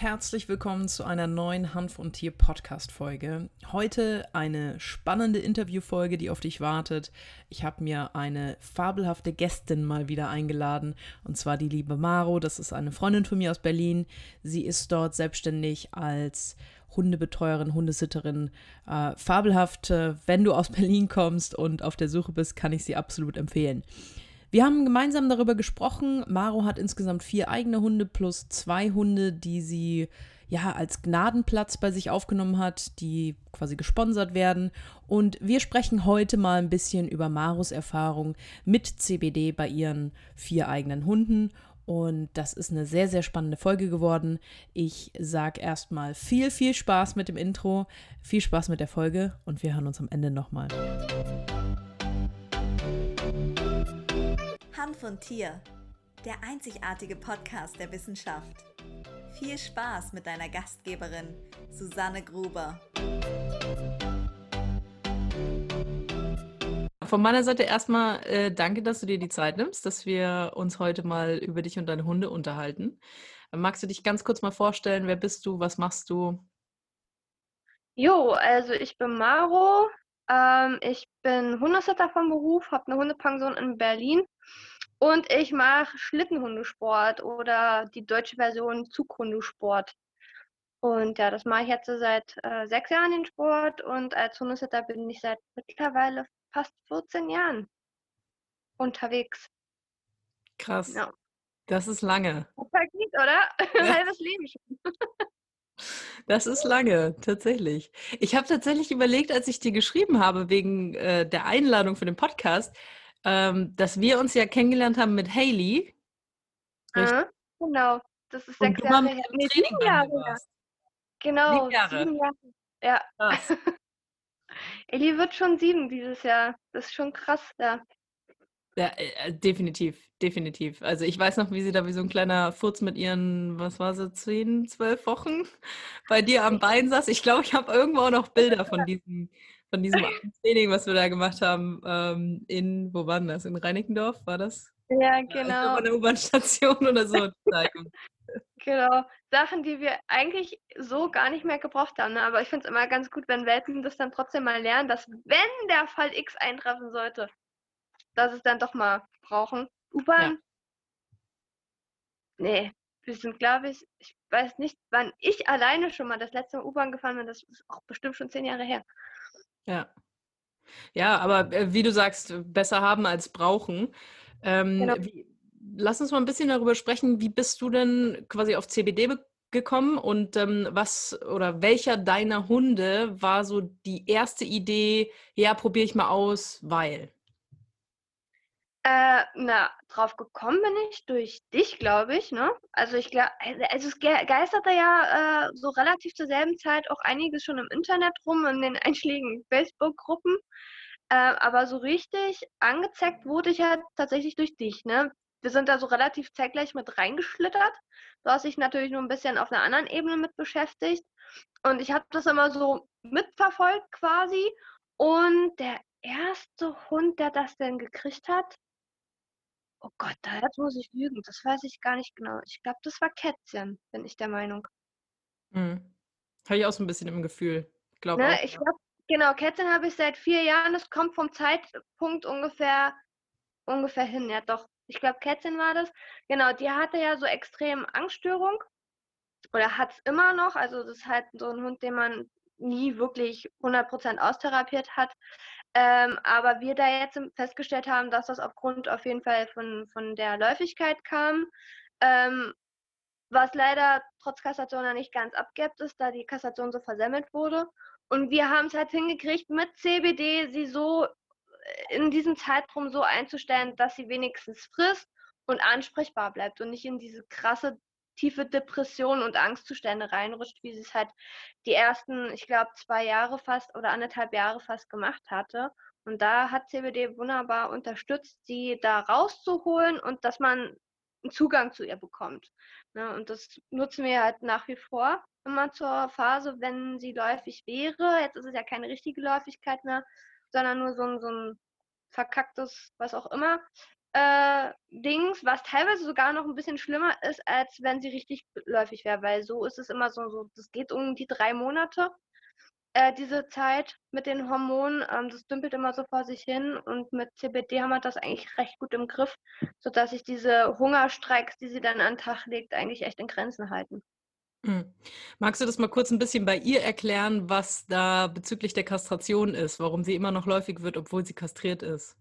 Herzlich willkommen zu einer neuen Hanf und Tier Podcast Folge. Heute eine spannende Interviewfolge, die auf dich wartet. Ich habe mir eine fabelhafte Gästin mal wieder eingeladen und zwar die liebe Maro. Das ist eine Freundin von mir aus Berlin. Sie ist dort selbstständig als Hundebetreuerin, Hundesitterin. Äh, fabelhaft. Äh, wenn du aus Berlin kommst und auf der Suche bist, kann ich sie absolut empfehlen. Wir haben gemeinsam darüber gesprochen. Maro hat insgesamt vier eigene Hunde plus zwei Hunde, die sie ja als Gnadenplatz bei sich aufgenommen hat, die quasi gesponsert werden. Und wir sprechen heute mal ein bisschen über Maros Erfahrung mit CBD bei ihren vier eigenen Hunden. Und das ist eine sehr, sehr spannende Folge geworden. Ich sage erstmal viel, viel Spaß mit dem Intro, viel Spaß mit der Folge und wir hören uns am Ende nochmal. Hanf und Tier, der einzigartige Podcast der Wissenschaft. Viel Spaß mit deiner Gastgeberin Susanne Gruber. Von meiner Seite erstmal äh, danke, dass du dir die Zeit nimmst, dass wir uns heute mal über dich und deine Hunde unterhalten. Magst du dich ganz kurz mal vorstellen? Wer bist du? Was machst du? Jo, also ich bin Maro. Ähm, ich bin Hundesitter vom Beruf, habe eine Hundepension in Berlin und ich mache Schlittenhundesport oder die deutsche Version Zughundesport. Und ja, das mache ich jetzt seit äh, sechs Jahren den Sport und als Hundesitter bin ich seit mittlerweile fast 14 Jahren unterwegs. Krass. Ja. Das ist lange. Vergeht, oder? Ja. Halbes Leben schon. Das ist lange, tatsächlich. Ich habe tatsächlich überlegt, als ich dir geschrieben habe, wegen äh, der Einladung für den Podcast, ähm, dass wir uns ja kennengelernt haben mit Haley. Ah, genau, das ist sechs Jahre her. Nee, sieben Jahre. Genau, sieben Jahre. Sieben Jahre. Ja. Ellie wird schon sieben dieses Jahr. Das ist schon krass, ja. Ja, äh, äh, definitiv, definitiv. Also ich weiß noch, wie sie da wie so ein kleiner Furz mit ihren, was war sie, zehn, zwölf Wochen bei dir am Bein saß. Ich glaube, ich habe irgendwo auch noch Bilder von diesem von diesem Training, was wir da gemacht haben, ähm, in, wo war das? In Reinickendorf war das? Ja, genau. An der U-Bahn-Station oder so. genau. Sachen, die wir eigentlich so gar nicht mehr gebraucht haben. Ne? Aber ich finde es immer ganz gut, wenn Welpen das dann trotzdem mal lernen, dass wenn der Fall X eintreffen sollte, dass es dann doch mal brauchen. U-Bahn? Ja. Nee, wir sind, glaube ich, ich weiß nicht, wann ich alleine schon mal das letzte Mal U-Bahn gefahren bin. Das ist auch bestimmt schon zehn Jahre her. Ja. Ja, aber äh, wie du sagst, besser haben als brauchen. Ähm, genau. wie, lass uns mal ein bisschen darüber sprechen, wie bist du denn quasi auf CBD gekommen und ähm, was oder welcher deiner Hunde war so die erste Idee, ja, probiere ich mal aus, weil? Äh, na, drauf gekommen bin ich durch dich, glaube ich, ne? Also ich glaube, also es geisterte ja äh, so relativ zur selben Zeit auch einiges schon im Internet rum, in den einschlägigen Facebook-Gruppen. Äh, aber so richtig angezeigt wurde ich ja tatsächlich durch dich, ne? Wir sind da so relativ zeitgleich mit reingeschlittert. Du hast dich natürlich nur ein bisschen auf einer anderen Ebene mit beschäftigt. Und ich habe das immer so mitverfolgt quasi. Und der erste Hund, der das denn gekriegt hat, Oh Gott, da jetzt muss ich lügen. Das weiß ich gar nicht genau. Ich glaube, das war Kätzchen, bin ich der Meinung. Mhm. Habe ich auch so ein bisschen im Gefühl. Glaub ne, auch, ich glaube, genau, Kätzchen habe ich seit vier Jahren. Das kommt vom Zeitpunkt ungefähr, ungefähr hin. Ja, doch. Ich glaube, Kätzchen war das. Genau, die hatte ja so extrem Angststörung. Oder hat es immer noch. Also, das ist halt so ein Hund, den man nie wirklich 100% austherapiert hat. Ähm, aber wir da jetzt festgestellt haben, dass das aufgrund auf jeden Fall von, von der Läufigkeit kam, ähm, was leider trotz Kassation ja nicht ganz abgibt ist, da die Kassation so versemmelt wurde. Und wir haben es halt hingekriegt, mit CBD sie so äh, in diesem Zeitraum so einzustellen, dass sie wenigstens frisst und ansprechbar bleibt und nicht in diese krasse tiefe Depression und Angstzustände reinrutscht, wie sie es halt die ersten, ich glaube, zwei Jahre fast oder anderthalb Jahre fast gemacht hatte. Und da hat CBD wunderbar unterstützt, sie da rauszuholen und dass man einen Zugang zu ihr bekommt. Ne? Und das nutzen wir halt nach wie vor immer zur Phase, wenn sie läufig wäre. Jetzt ist es ja keine richtige Läufigkeit mehr, sondern nur so ein, so ein verkacktes, was auch immer. Äh, Dings, was teilweise sogar noch ein bisschen schlimmer ist, als wenn sie richtig läufig wäre, weil so ist es immer so, so das geht um die drei Monate, äh, diese Zeit mit den Hormonen, ähm, das dümpelt immer so vor sich hin und mit CBD haben wir das eigentlich recht gut im Griff, sodass sich diese Hungerstreiks, die sie dann an den Tag legt, eigentlich echt in Grenzen halten. Mhm. Magst du das mal kurz ein bisschen bei ihr erklären, was da bezüglich der Kastration ist, warum sie immer noch läufig wird, obwohl sie kastriert ist?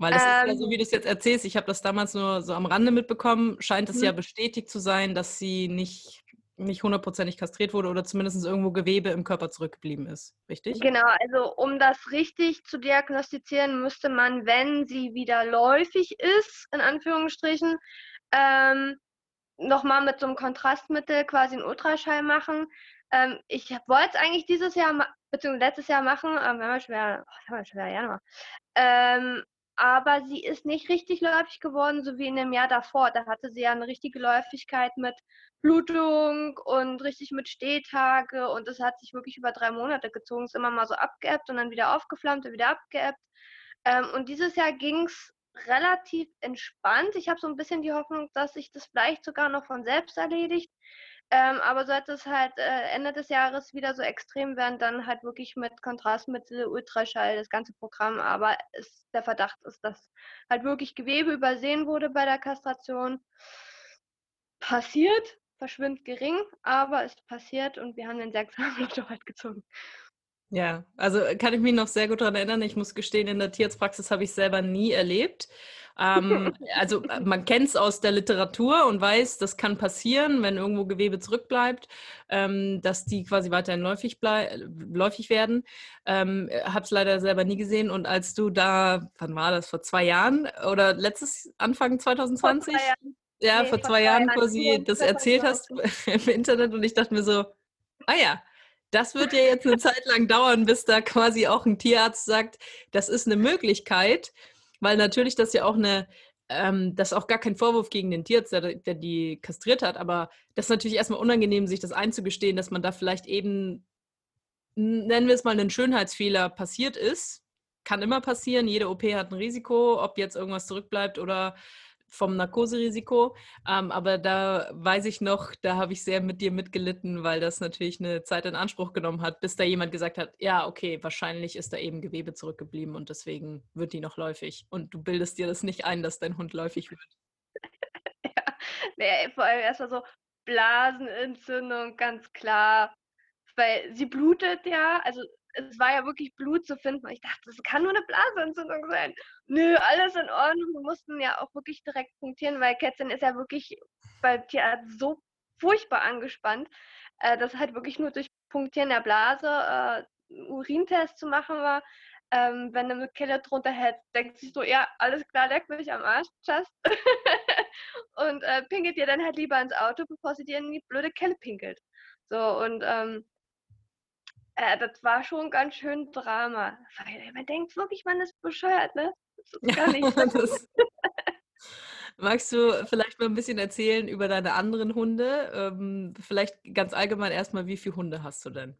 Weil es ähm, ist ja so, ähm. wie du es jetzt erzählst, ich habe das damals nur so am Rande mitbekommen, scheint es ja mhm. bestätigt zu sein, dass sie nicht, nicht hundertprozentig kastriert wurde oder zumindest irgendwo Gewebe im Körper zurückgeblieben ist, richtig? Genau, also um das richtig zu diagnostizieren, müsste man, wenn sie wieder läufig ist, in Anführungsstrichen, ähm, nochmal mit so einem Kontrastmittel quasi einen Ultraschall machen. Ähm, ich wollte es eigentlich dieses Jahr, beziehungsweise letztes Jahr machen, ähm, wir haben ja schwer, oh, haben wir schwer Januar. Ähm, aber sie ist nicht richtig läufig geworden, so wie in dem Jahr davor. Da hatte sie ja eine richtige Läufigkeit mit Blutung und richtig mit Stehtage und das hat sich wirklich über drei Monate gezogen. Es ist immer mal so abgeebbt und dann wieder aufgeflammt und wieder abgeebbt. Ähm, und dieses Jahr ging es relativ entspannt. Ich habe so ein bisschen die Hoffnung, dass sich das vielleicht sogar noch von selbst erledigt. Ähm, aber sollte es halt äh, Ende des Jahres wieder so extrem werden, dann halt wirklich mit Kontrastmittel, Ultraschall, das ganze Programm. Aber es, der Verdacht ist, dass halt wirklich Gewebe übersehen wurde bei der Kastration. Passiert, verschwimmt gering, aber es passiert und wir haben den sechsmal Lotto halt gezogen. Ja, also kann ich mich noch sehr gut daran erinnern. Ich muss gestehen, in der Tierarztpraxis habe ich selber nie erlebt. Ähm, also äh, man kennt es aus der Literatur und weiß, das kann passieren, wenn irgendwo Gewebe zurückbleibt, ähm, dass die quasi weiterhin läufig, läufig werden. Ähm, habe es leider selber nie gesehen. Und als du da, wann war das, vor zwei Jahren oder letztes Anfang 2020? Vor ja, nee, vor, zwei, Jahren quasi das erzählt hast im Internet und ich dachte mir so, ah ja, das wird ja jetzt eine Zeit lang dauern, bis da quasi auch ein Tierarzt sagt, das ist eine Möglichkeit, weil natürlich das ja auch eine, ähm, das auch gar kein Vorwurf gegen den Tierarzt, der, der die kastriert hat, aber das ist natürlich erstmal unangenehm, sich das einzugestehen, dass man da vielleicht eben, nennen wir es mal, einen Schönheitsfehler passiert ist. Kann immer passieren, jede OP hat ein Risiko, ob jetzt irgendwas zurückbleibt oder vom Narkoserisiko. Ähm, aber da weiß ich noch, da habe ich sehr mit dir mitgelitten, weil das natürlich eine Zeit in Anspruch genommen hat, bis da jemand gesagt hat, ja, okay, wahrscheinlich ist da eben Gewebe zurückgeblieben und deswegen wird die noch läufig. Und du bildest dir das nicht ein, dass dein Hund läufig wird. ja, nee, vor allem erstmal so Blasenentzündung, ganz klar. Weil sie blutet ja, also es war ja wirklich Blut zu finden. Ich dachte, das kann nur eine Blasenentzündung sein. Nö, alles in Ordnung. Wir mussten ja auch wirklich direkt punktieren, weil Kätzchen ist ja wirklich bei Tierarzt so furchtbar angespannt, äh, dass halt wirklich nur durch Punktieren der Blase äh, Urintest zu machen war. Ähm, wenn eine Kelle drunter hält, denkt sich so, ja, alles klar, leck mich am Arsch, just. und äh, pinkelt dir dann halt lieber ins Auto, bevor sie dir in die blöde Kelle pinkelt. So, und ähm, äh, das war schon ganz schön Drama. Man denkt wirklich, man ist bescheuert, ne? Das ist gar nicht. das, magst du vielleicht mal ein bisschen erzählen über deine anderen Hunde? Ähm, vielleicht ganz allgemein erstmal, wie viele Hunde hast du denn?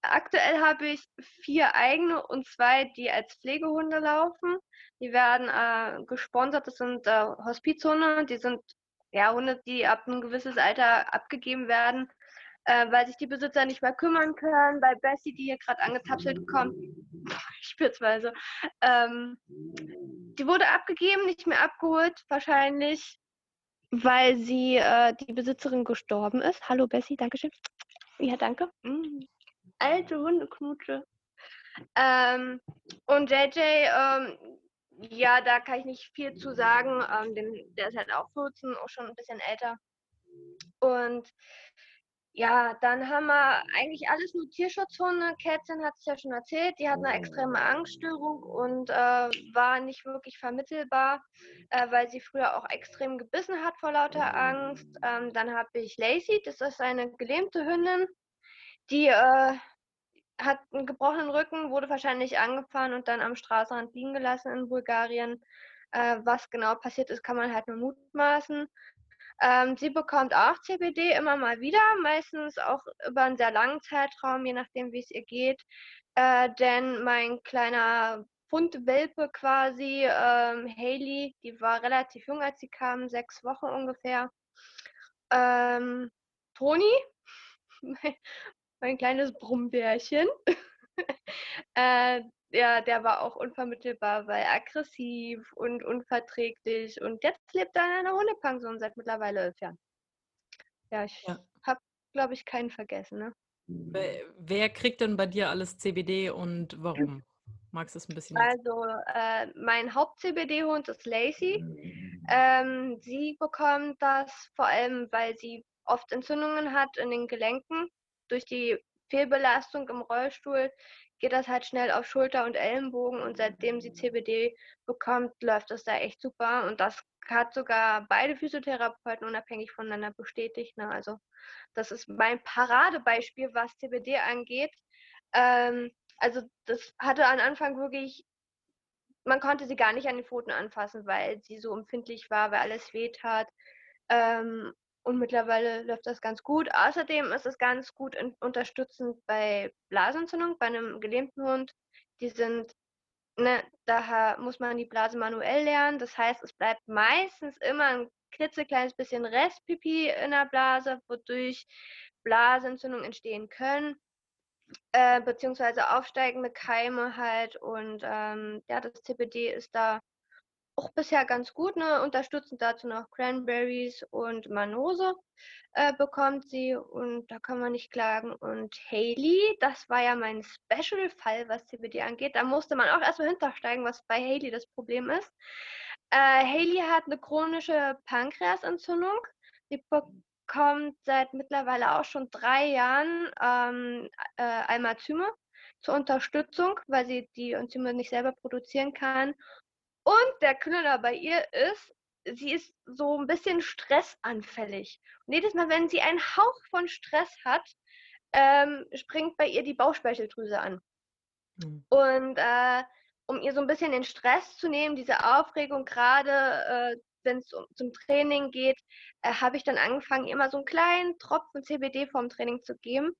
Aktuell habe ich vier eigene und zwei, die als Pflegehunde laufen. Die werden äh, gesponsert. Das sind äh, Hospizhunde. Die sind ja Hunde, die ab ein gewisses Alter abgegeben werden äh, weil sich die Besitzer nicht mehr kümmern können. Bei Bessie, die hier gerade angetapselt kommt, spitzweise, ähm, die wurde abgegeben, nicht mehr abgeholt, wahrscheinlich, weil sie äh, die Besitzerin gestorben ist. Hallo Bessie, Dankeschön. Ja, danke. Mhm. Alte Hundeknutsche. Ähm, und JJ, ähm, ja, da kann ich nicht viel zu sagen. Ähm, dem, der ist halt auch 14, auch schon ein bisschen älter. Und ja, dann haben wir eigentlich alles nur Tierschutzhunde. Kätzchen hat es ja schon erzählt, die hat eine extreme Angststörung und äh, war nicht wirklich vermittelbar, äh, weil sie früher auch extrem gebissen hat vor lauter Angst. Ähm, dann habe ich Lacey, das ist eine gelähmte Hündin, die äh, hat einen gebrochenen Rücken, wurde wahrscheinlich angefahren und dann am Straßenrand liegen gelassen in Bulgarien. Äh, was genau passiert ist, kann man halt nur mutmaßen. Ähm, sie bekommt auch CBD immer mal wieder, meistens auch über einen sehr langen Zeitraum, je nachdem, wie es ihr geht. Äh, denn mein kleiner Fundwelpe quasi, ähm, Hailey, die war relativ jung, als sie kam, sechs Wochen ungefähr. Ähm, Toni, mein, mein kleines Brummbärchen, äh, ja, der war auch unvermittelbar, weil aggressiv und unverträglich. Und jetzt lebt er in einer Hundepension seit mittlerweile elf Jahren. Ja, ich ja. habe, glaube ich, keinen vergessen. Ne? Wer kriegt denn bei dir alles CBD und warum? Magst du es ein bisschen? Also, äh, mein Haupt-CBD-Hund ist Lacey. Ähm, sie bekommt das vor allem, weil sie oft Entzündungen hat in den Gelenken durch die Fehlbelastung im Rollstuhl geht das halt schnell auf Schulter und Ellenbogen und seitdem sie CBD bekommt, läuft das da echt super und das hat sogar beide Physiotherapeuten unabhängig voneinander bestätigt. Ne? Also das ist mein Paradebeispiel, was CBD angeht. Ähm, also das hatte am Anfang wirklich, man konnte sie gar nicht an den Pfoten anfassen, weil sie so empfindlich war, weil alles weht hat. Ähm, und mittlerweile läuft das ganz gut. Außerdem ist es ganz gut unterstützend bei Blasentzündung, bei einem gelähmten Hund. Die sind, ne, daher muss man die Blase manuell lernen. Das heißt, es bleibt meistens immer ein klitzekleines bisschen Restpipi in der Blase, wodurch Blasentzündungen entstehen können. Äh, beziehungsweise aufsteigende Keime halt. Und ähm, ja, das CBD ist da auch bisher ganz gut. Ne? Unterstützend dazu noch Cranberries und Manose äh, bekommt sie und da kann man nicht klagen. Und Haley, das war ja mein Special-Fall, was CBD angeht. Da musste man auch erstmal hintersteigen, was bei Haley das Problem ist. Äh, Haley hat eine chronische Pankreasentzündung. Sie bekommt seit mittlerweile auch schon drei Jahren ähm, äh, Almazyme zur Unterstützung, weil sie die Enzyme nicht selber produzieren kann. Und der Knüller bei ihr ist, sie ist so ein bisschen stressanfällig. Und jedes Mal, wenn sie einen Hauch von Stress hat, ähm, springt bei ihr die Bauchspeicheldrüse an. Mhm. Und äh, um ihr so ein bisschen den Stress zu nehmen, diese Aufregung, gerade äh, wenn es um, zum Training geht, äh, habe ich dann angefangen, immer so einen kleinen Tropfen CBD vorm Training zu geben,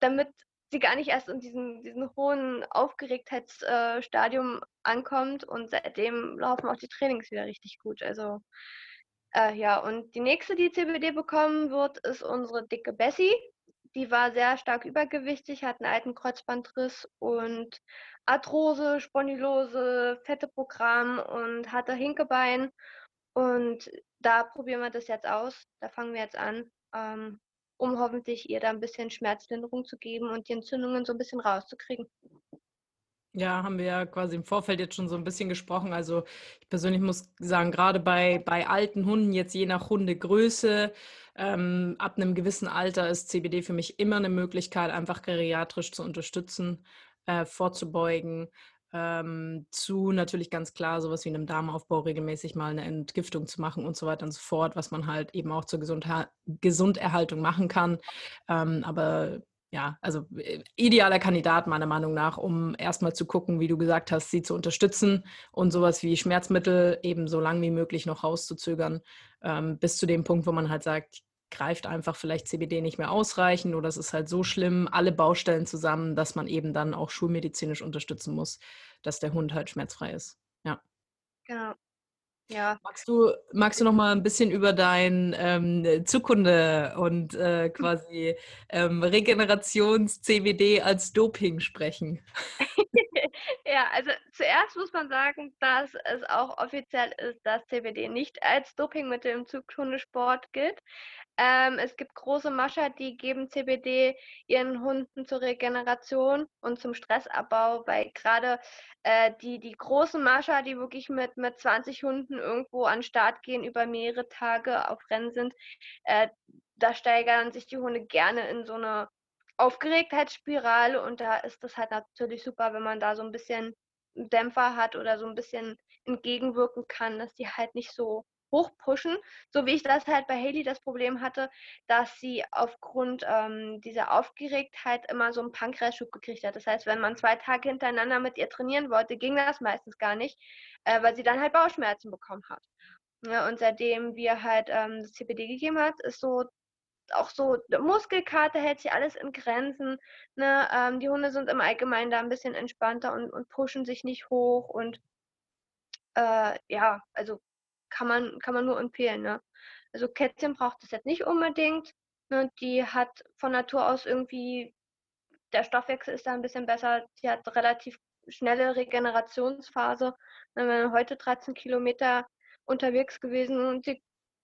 damit sie gar nicht erst in diesem, diesem hohen Aufgeregtheitsstadium äh, ankommt und seitdem laufen auch die Trainings wieder richtig gut. Also äh, ja, und die nächste, die CBD bekommen wird, ist unsere dicke Bessie. Die war sehr stark übergewichtig, hat einen alten Kreuzbandriss und Arthrose, Spondylose, fette Programm und hatte Hinkebein. Und da probieren wir das jetzt aus. Da fangen wir jetzt an. Ähm, um hoffentlich ihr da ein bisschen Schmerzlinderung zu geben und die Entzündungen so ein bisschen rauszukriegen. Ja, haben wir ja quasi im Vorfeld jetzt schon so ein bisschen gesprochen. Also ich persönlich muss sagen, gerade bei, bei alten Hunden, jetzt je nach Hundegröße, ähm, ab einem gewissen Alter ist CBD für mich immer eine Möglichkeit, einfach geriatrisch zu unterstützen, äh, vorzubeugen ähm, zu natürlich ganz klar sowas wie einem Darmaufbau regelmäßig mal eine Entgiftung zu machen und so weiter und so fort, was man halt eben auch zur Gesundha Gesunderhaltung machen kann. Ähm, aber ja, also äh, idealer Kandidat meiner Meinung nach, um erstmal zu gucken, wie du gesagt hast, sie zu unterstützen und sowas wie Schmerzmittel eben so lang wie möglich noch rauszuzögern, ähm, bis zu dem Punkt, wo man halt sagt, greift einfach vielleicht CBD nicht mehr ausreichen oder es ist halt so schlimm, alle Baustellen zusammen, dass man eben dann auch schulmedizinisch unterstützen muss, dass der Hund halt schmerzfrei ist. Ja. Genau. Ja. Magst du, magst du noch mal ein bisschen über dein ähm, Zukunde und äh, quasi ähm, Regenerations-CBD als Doping sprechen? ja, also zuerst muss man sagen, dass es auch offiziell ist, dass CBD nicht als Dopingmittel im Zughundesport gilt. Ähm, es gibt große Mascher, die geben CBD ihren Hunden zur Regeneration und zum Stressabbau, weil gerade äh, die, die großen Mascher, die wirklich mit, mit 20 Hunden irgendwo an den Start gehen, über mehrere Tage auf Rennen sind, äh, da steigern sich die Hunde gerne in so eine Aufgeregtheitsspirale und da ist das halt natürlich super, wenn man da so ein bisschen Dämpfer hat oder so ein bisschen entgegenwirken kann, dass die halt nicht so hochpushen, so wie ich das halt bei Haley das Problem hatte, dass sie aufgrund ähm, dieser Aufgeregtheit immer so einen Pankreisschub gekriegt hat. Das heißt, wenn man zwei Tage hintereinander mit ihr trainieren wollte, ging das meistens gar nicht, äh, weil sie dann halt Bauchschmerzen bekommen hat. Ja, und seitdem wir halt ähm, das CBD gegeben hat, ist so auch so Muskelkater hält sich alles in Grenzen. Ne? Ähm, die Hunde sind im Allgemeinen da ein bisschen entspannter und, und pushen sich nicht hoch und äh, ja, also kann man, kann man nur empfehlen. Ne? Also Kätzchen braucht es jetzt nicht unbedingt. Ne? Die hat von Natur aus irgendwie, der Stoffwechsel ist da ein bisschen besser. Sie hat relativ schnelle Regenerationsphase. Ne? Wenn wir heute 13 Kilometer unterwegs gewesen und sie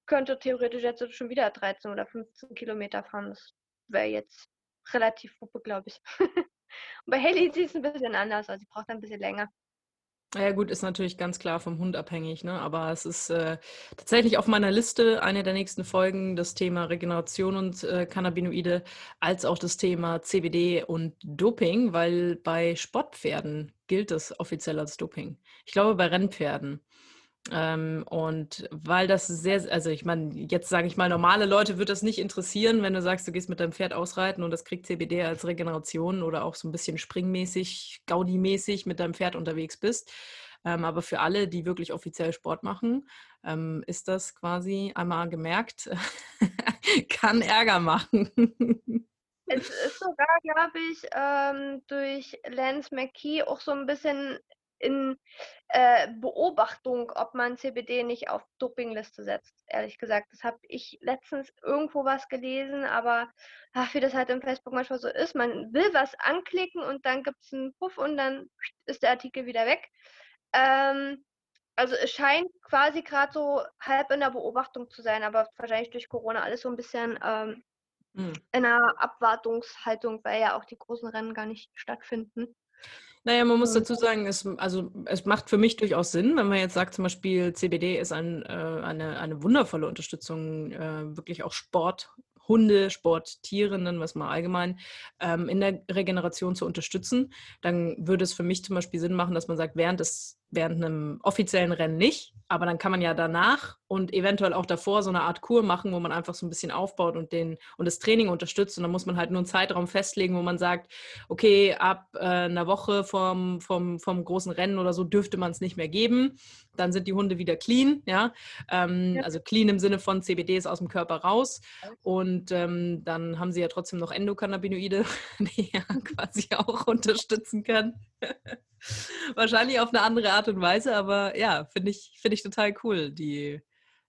könnte theoretisch jetzt schon wieder 13 oder 15 Kilometer fahren. Das wäre jetzt relativ Hupe, glaube ich. und bei Haley sieht es ein bisschen anders aus. Sie braucht ein bisschen länger. Ja gut, ist natürlich ganz klar vom Hund abhängig, ne? aber es ist äh, tatsächlich auf meiner Liste eine der nächsten Folgen das Thema Regeneration und äh, Cannabinoide als auch das Thema CBD und Doping, weil bei Sportpferden gilt es offiziell als Doping. Ich glaube bei Rennpferden. Ähm, und weil das sehr, also ich meine, jetzt sage ich mal, normale Leute wird das nicht interessieren, wenn du sagst, du gehst mit deinem Pferd ausreiten und das kriegt CBD als Regeneration oder auch so ein bisschen springmäßig, Gaudi-mäßig mit deinem Pferd unterwegs bist. Ähm, aber für alle, die wirklich offiziell Sport machen, ähm, ist das quasi einmal gemerkt, kann Ärger machen. Es ist sogar, glaube ich, ähm, durch Lance McKee auch so ein bisschen in äh, Beobachtung, ob man CBD nicht auf Dopingliste setzt, ehrlich gesagt. Das habe ich letztens irgendwo was gelesen, aber ach, wie das halt im Facebook manchmal so ist, man will was anklicken und dann gibt es einen Puff und dann ist der Artikel wieder weg. Ähm, also es scheint quasi gerade so halb in der Beobachtung zu sein, aber wahrscheinlich durch Corona alles so ein bisschen ähm, hm. in einer Abwartungshaltung, weil ja auch die großen Rennen gar nicht stattfinden. Naja, man muss dazu sagen, es, also, es macht für mich durchaus Sinn, wenn man jetzt sagt, zum Beispiel CBD ist ein, äh, eine, eine wundervolle Unterstützung, äh, wirklich auch Sport, Hunde, Sporttiere, nennen wir es mal allgemein, ähm, in der Regeneration zu unterstützen, dann würde es für mich zum Beispiel Sinn machen, dass man sagt, während des während einem offiziellen Rennen nicht, aber dann kann man ja danach und eventuell auch davor so eine Art Kur machen, wo man einfach so ein bisschen aufbaut und den und das Training unterstützt und dann muss man halt nur einen Zeitraum festlegen, wo man sagt, okay, ab äh, einer Woche vom, vom, vom großen Rennen oder so dürfte man es nicht mehr geben, dann sind die Hunde wieder clean, ja, ähm, ja. also clean im Sinne von CBD ist aus dem Körper raus und ähm, dann haben sie ja trotzdem noch Endokannabinoide, die ja quasi auch unterstützen können. Wahrscheinlich auf eine andere Art und Weise, aber ja, finde ich, find ich total cool, die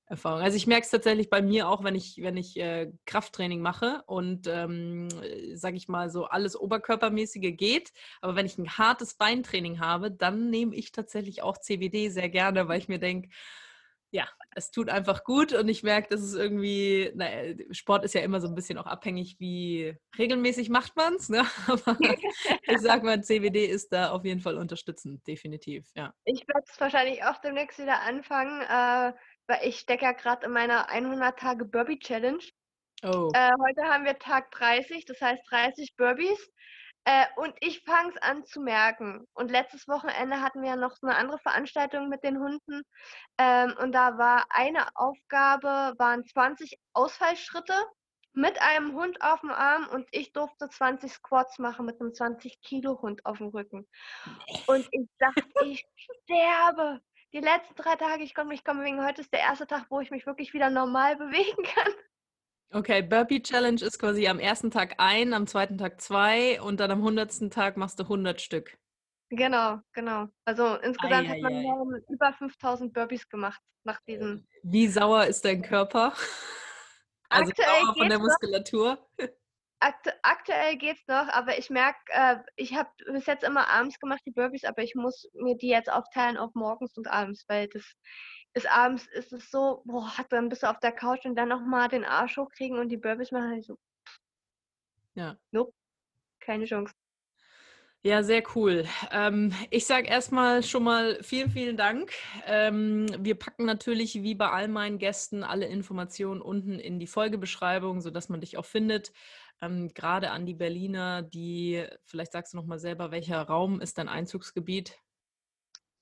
Erfahrung. Also ich merke es tatsächlich bei mir auch, wenn ich, wenn ich äh, Krafttraining mache und ähm, sage ich mal so alles Oberkörpermäßige geht, aber wenn ich ein hartes Beintraining habe, dann nehme ich tatsächlich auch CBD sehr gerne, weil ich mir denke, ja, es tut einfach gut und ich merke, dass es irgendwie, naja, Sport ist ja immer so ein bisschen auch abhängig, wie regelmäßig macht man es, ne? aber ich sag mal, CBD ist da auf jeden Fall unterstützend, definitiv, ja. Ich werde es wahrscheinlich auch demnächst wieder anfangen, äh, weil ich stecke ja gerade in meiner 100-Tage-Burpee-Challenge. Oh. Äh, heute haben wir Tag 30, das heißt 30 Burpees. Äh, und ich fange es an zu merken. Und letztes Wochenende hatten wir noch eine andere Veranstaltung mit den Hunden. Ähm, und da war eine Aufgabe, waren 20 Ausfallschritte mit einem Hund auf dem Arm und ich durfte 20 Squats machen mit einem 20 Kilo Hund auf dem Rücken. Und ich dachte, ich sterbe. Die letzten drei Tage, ich komme, ich komme wegen heute ist der erste Tag, wo ich mich wirklich wieder normal bewegen kann. Okay, Burpee Challenge ist quasi am ersten Tag ein, am zweiten Tag zwei und dann am hundertsten Tag machst du 100 Stück. Genau, genau. Also insgesamt ei, hat man ei, über 5000 Burpees gemacht nach diesem. Wie sauer ist dein Körper? Also aktuell sauer von der Muskulatur? Aktu aktuell geht's noch, aber ich merke, äh, ich habe bis jetzt immer abends gemacht, die Burpees, aber ich muss mir die jetzt aufteilen auf morgens und abends, weil das ist abends ist es so, boah, dann bist du auf der Couch und dann nochmal den Arsch hochkriegen und die Burpees machen. Ich so, ja. Nope, keine Chance. Ja, sehr cool. Ähm, ich sage erstmal schon mal vielen, vielen Dank. Ähm, wir packen natürlich wie bei all meinen Gästen alle Informationen unten in die Folgebeschreibung, sodass man dich auch findet. Ähm, Gerade an die Berliner, die, vielleicht sagst du noch mal selber, welcher Raum ist dein Einzugsgebiet?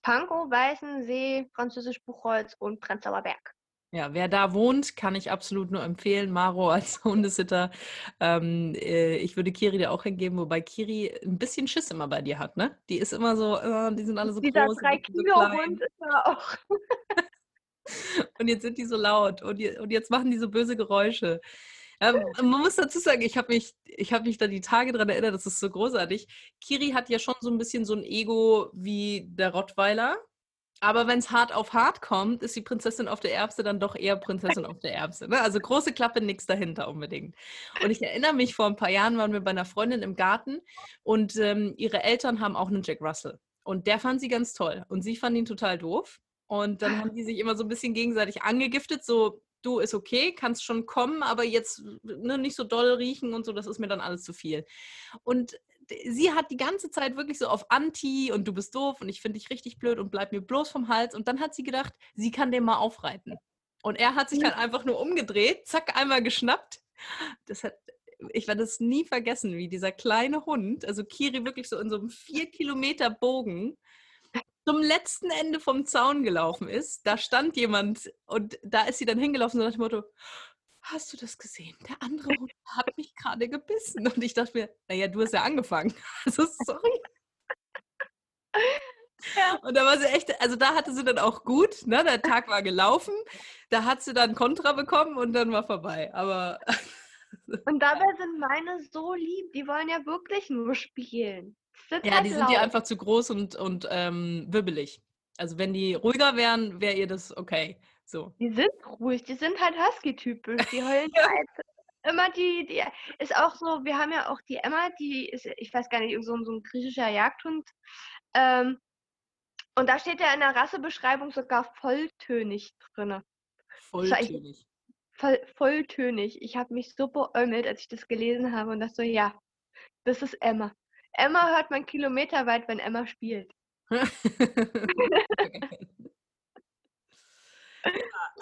Pankow, Weißensee, Französisch Buchholz und Prenzlauer Berg. Ja, wer da wohnt, kann ich absolut nur empfehlen. Maro als Hundesitter. Ähm, äh, ich würde Kiri da auch hingeben, wobei Kiri ein bisschen Schiss immer bei dir hat, ne? Die ist immer so, äh, die sind alle so Dieser groß. Dieser 3 Kilo Hund ist da auch. und jetzt sind die so laut und, und jetzt machen die so böse Geräusche. Ähm, man muss dazu sagen, ich habe mich, hab mich da die Tage daran erinnert, das ist so großartig. Kiri hat ja schon so ein bisschen so ein Ego wie der Rottweiler. Aber wenn es hart auf hart kommt, ist die Prinzessin auf der Erbse dann doch eher Prinzessin auf der Erbse. Ne? Also große Klappe, nichts dahinter unbedingt. Und ich erinnere mich, vor ein paar Jahren waren wir bei einer Freundin im Garten und ähm, ihre Eltern haben auch einen Jack Russell. Und der fand sie ganz toll. Und sie fand ihn total doof. Und dann haben die sich immer so ein bisschen gegenseitig angegiftet, so, du ist okay, kannst schon kommen, aber jetzt ne, nicht so doll riechen und so, das ist mir dann alles zu viel. Und sie hat die ganze Zeit wirklich so auf Anti und du bist doof und ich finde dich richtig blöd und bleib mir bloß vom Hals. Und dann hat sie gedacht, sie kann den mal aufreiten. Und er hat sich dann einfach nur umgedreht, zack, einmal geschnappt. Das hat, ich werde es nie vergessen, wie dieser kleine Hund, also Kiri wirklich so in so einem vier Kilometer Bogen, zum letzten Ende vom Zaun gelaufen ist. Da stand jemand und da ist sie dann hingelaufen so nach dem Motto, hast du das gesehen? Der andere Hund hat mich gerade gebissen. Und ich dachte mir, naja, du hast ja angefangen. Also sorry. Ja. Und da war sie echt, also da hatte sie dann auch gut, ne? Der Tag war gelaufen, da hat sie dann Kontra bekommen und dann war vorbei. Aber. Und dabei sind meine so lieb, die wollen ja wirklich nur spielen. Ja, die sind ja einfach zu groß und, und ähm, wibbelig. Also wenn die ruhiger wären, wäre ihr das okay. So. Die sind ruhig, die sind halt Husky-typisch. Die heulen halt immer die, die, ist auch so, wir haben ja auch die Emma, die ist, ich weiß gar nicht, so, so ein griechischer Jagdhund. Ähm, und da steht ja in der Rassebeschreibung sogar volltönig drin. Volltönig. Voll, volltönig. Ich habe mich so beäumelt, als ich das gelesen habe und das so, ja, das ist Emma. Emma hört man kilometerweit, wenn Emma spielt.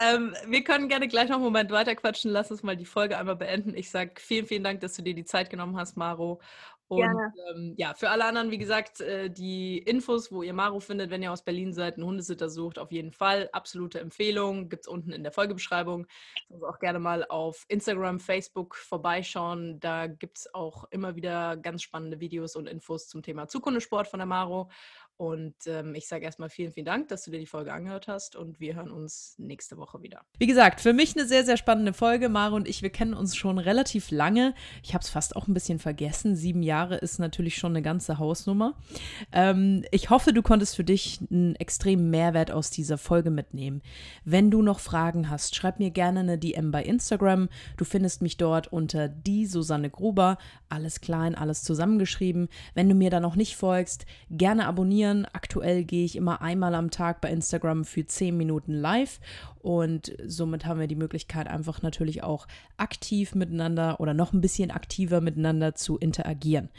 ähm, wir können gerne gleich noch einen Moment weiterquatschen. Lass uns mal die Folge einmal beenden. Ich sage vielen, vielen Dank, dass du dir die Zeit genommen hast, Maro. Und ähm, ja, für alle anderen, wie gesagt, äh, die Infos, wo ihr Maro findet, wenn ihr aus Berlin seid, einen Hundesitter sucht, auf jeden Fall. Absolute Empfehlung. Gibt es unten in der Folgebeschreibung. Also auch gerne mal auf Instagram, Facebook vorbeischauen. Da gibt es auch immer wieder ganz spannende Videos und Infos zum Thema Zukunftssport von der Maro. Und ähm, ich sage erstmal vielen, vielen Dank, dass du dir die Folge angehört hast und wir hören uns nächste Woche wieder. Wie gesagt, für mich eine sehr, sehr spannende Folge. Maro und ich, wir kennen uns schon relativ lange. Ich habe es fast auch ein bisschen vergessen. Sieben Jahre ist natürlich schon eine ganze Hausnummer. Ähm, ich hoffe, du konntest für dich einen extremen Mehrwert aus dieser Folge mitnehmen. Wenn du noch Fragen hast, schreib mir gerne eine DM bei Instagram. Du findest mich dort unter die Susanne Gruber. Alles klein, alles zusammengeschrieben. Wenn du mir da noch nicht folgst, gerne abonnieren abonnieren. Aktuell gehe ich immer einmal am Tag bei Instagram für 10 Minuten live und somit haben wir die Möglichkeit, einfach natürlich auch aktiv miteinander oder noch ein bisschen aktiver miteinander zu interagieren.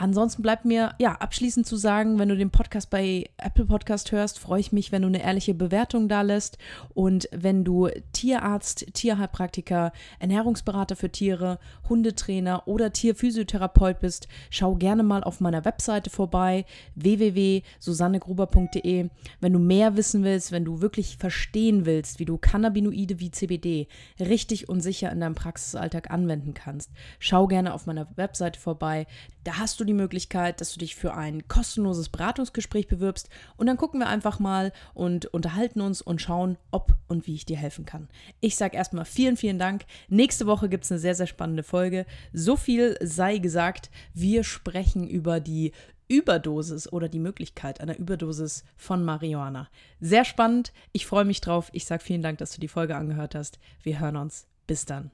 Ansonsten bleibt mir ja abschließend zu sagen, wenn du den Podcast bei Apple Podcast hörst, freue ich mich, wenn du eine ehrliche Bewertung da lässt und wenn du Tierarzt, Tierheilpraktiker, Ernährungsberater für Tiere, Hundetrainer oder Tierphysiotherapeut bist, schau gerne mal auf meiner Webseite vorbei www.susannegruber.de. Wenn du mehr wissen willst, wenn du wirklich verstehen willst, wie du Cannabinoide wie CBD richtig und sicher in deinem Praxisalltag anwenden kannst, schau gerne auf meiner Webseite vorbei. Da hast du die Möglichkeit, dass du dich für ein kostenloses Beratungsgespräch bewirbst und dann gucken wir einfach mal und unterhalten uns und schauen, ob und wie ich dir helfen kann. Ich sage erstmal vielen, vielen Dank. Nächste Woche gibt es eine sehr, sehr spannende Folge. So viel sei gesagt, wir sprechen über die Überdosis oder die Möglichkeit einer Überdosis von Marihuana. Sehr spannend. Ich freue mich drauf. Ich sage vielen Dank, dass du die Folge angehört hast. Wir hören uns. Bis dann.